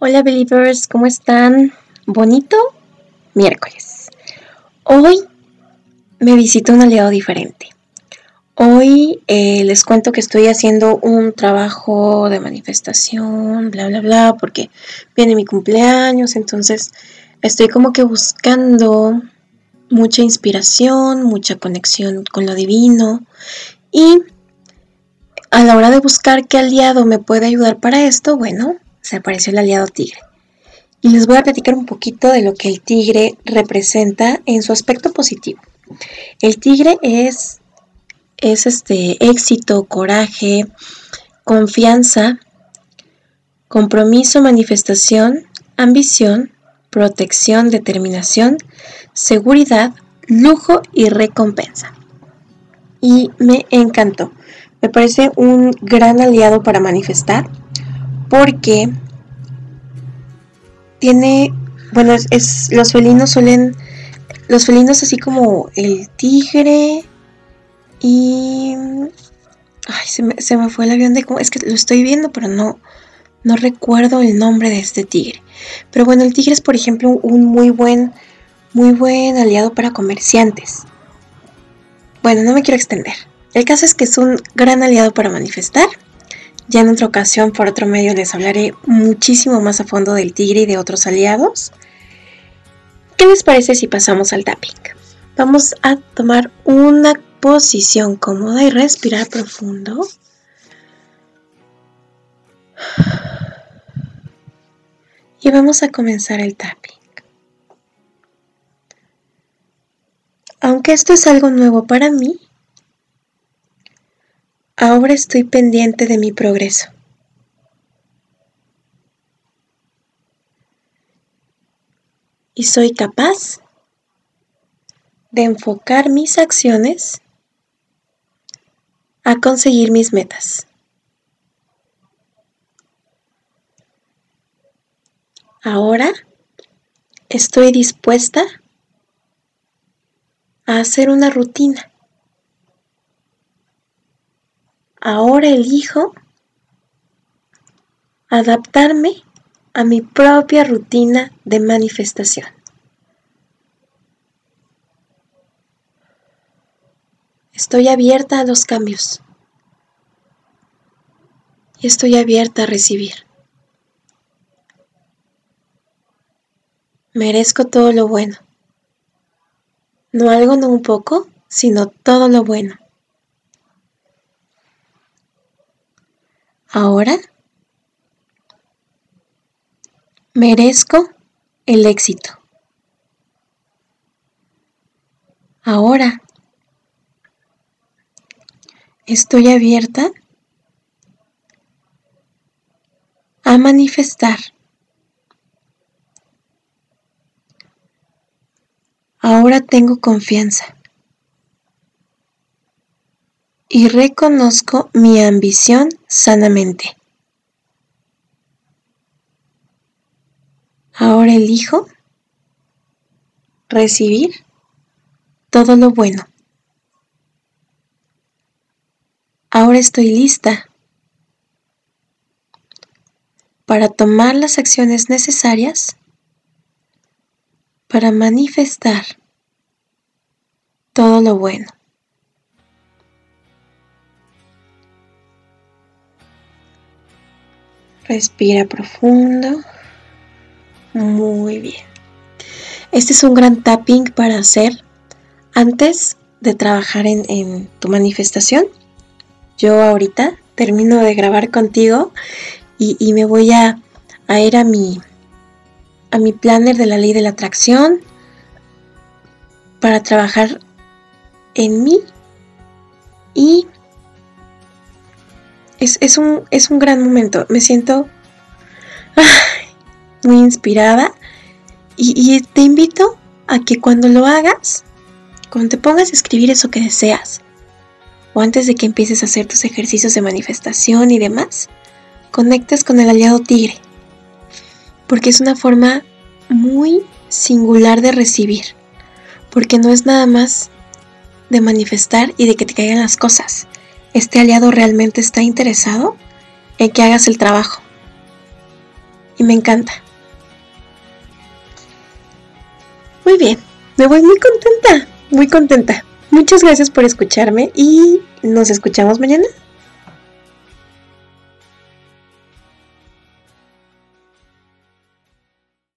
Hola believers, ¿cómo están? Bonito miércoles. Hoy me visita un aliado diferente. Hoy eh, les cuento que estoy haciendo un trabajo de manifestación, bla, bla, bla, porque viene mi cumpleaños, entonces estoy como que buscando mucha inspiración, mucha conexión con lo divino y a la hora de buscar qué aliado me puede ayudar para esto, bueno, se apareció el aliado tigre. Y les voy a platicar un poquito de lo que el tigre representa en su aspecto positivo. El tigre es, es este éxito, coraje, confianza, compromiso, manifestación, ambición, protección, determinación, seguridad, lujo y recompensa. Y me encantó. Me parece un gran aliado para manifestar porque tiene, bueno, es, los felinos suelen, los felinos así como el tigre y... Ay, se me, se me fue el avión de... Es que lo estoy viendo, pero no, no recuerdo el nombre de este tigre. Pero bueno, el tigre es, por ejemplo, un muy buen, muy buen aliado para comerciantes. Bueno, no me quiero extender. El caso es que es un gran aliado para manifestar ya en otra ocasión, por otro medio, les hablaré muchísimo más a fondo del tigre y de otros aliados. ¿Qué les parece si pasamos al tapping? Vamos a tomar una posición cómoda y respirar profundo. Y vamos a comenzar el tapping. Aunque esto es algo nuevo para mí, Ahora estoy pendiente de mi progreso. Y soy capaz de enfocar mis acciones a conseguir mis metas. Ahora estoy dispuesta a hacer una rutina ahora elijo adaptarme a mi propia rutina de manifestación. Estoy abierta a los cambios y estoy abierta a recibir. Merezco todo lo bueno. No algo, no un poco, sino todo lo bueno. Ahora merezco el éxito. Ahora estoy abierta a manifestar. Ahora tengo confianza. Y reconozco mi ambición sanamente. Ahora elijo recibir todo lo bueno. Ahora estoy lista para tomar las acciones necesarias para manifestar todo lo bueno. Respira profundo. Muy bien. Este es un gran tapping para hacer antes de trabajar en, tu manifestación. Yo ahorita termino de grabar contigo y, me voy a, a, ir a mi, a mi planner de la ley de la atracción para trabajar en mí y es, un, es un gran momento. Me siento muy inspirada. Y, te invito a que cuando lo hagas, cuando te pongas a escribir eso que deseas, o antes de que empieces a hacer tus ejercicios de manifestación y demás, conectes con el aliado tigre, porque es una forma muy singular de recibir, porque no es nada más de manifestar y de que te caigan las cosas, este aliado realmente está interesado en que hagas el trabajo. y me encanta. Muy bien, me voy muy contenta, muy contenta. Muchas gracias por escucharme y nos escuchamos mañana.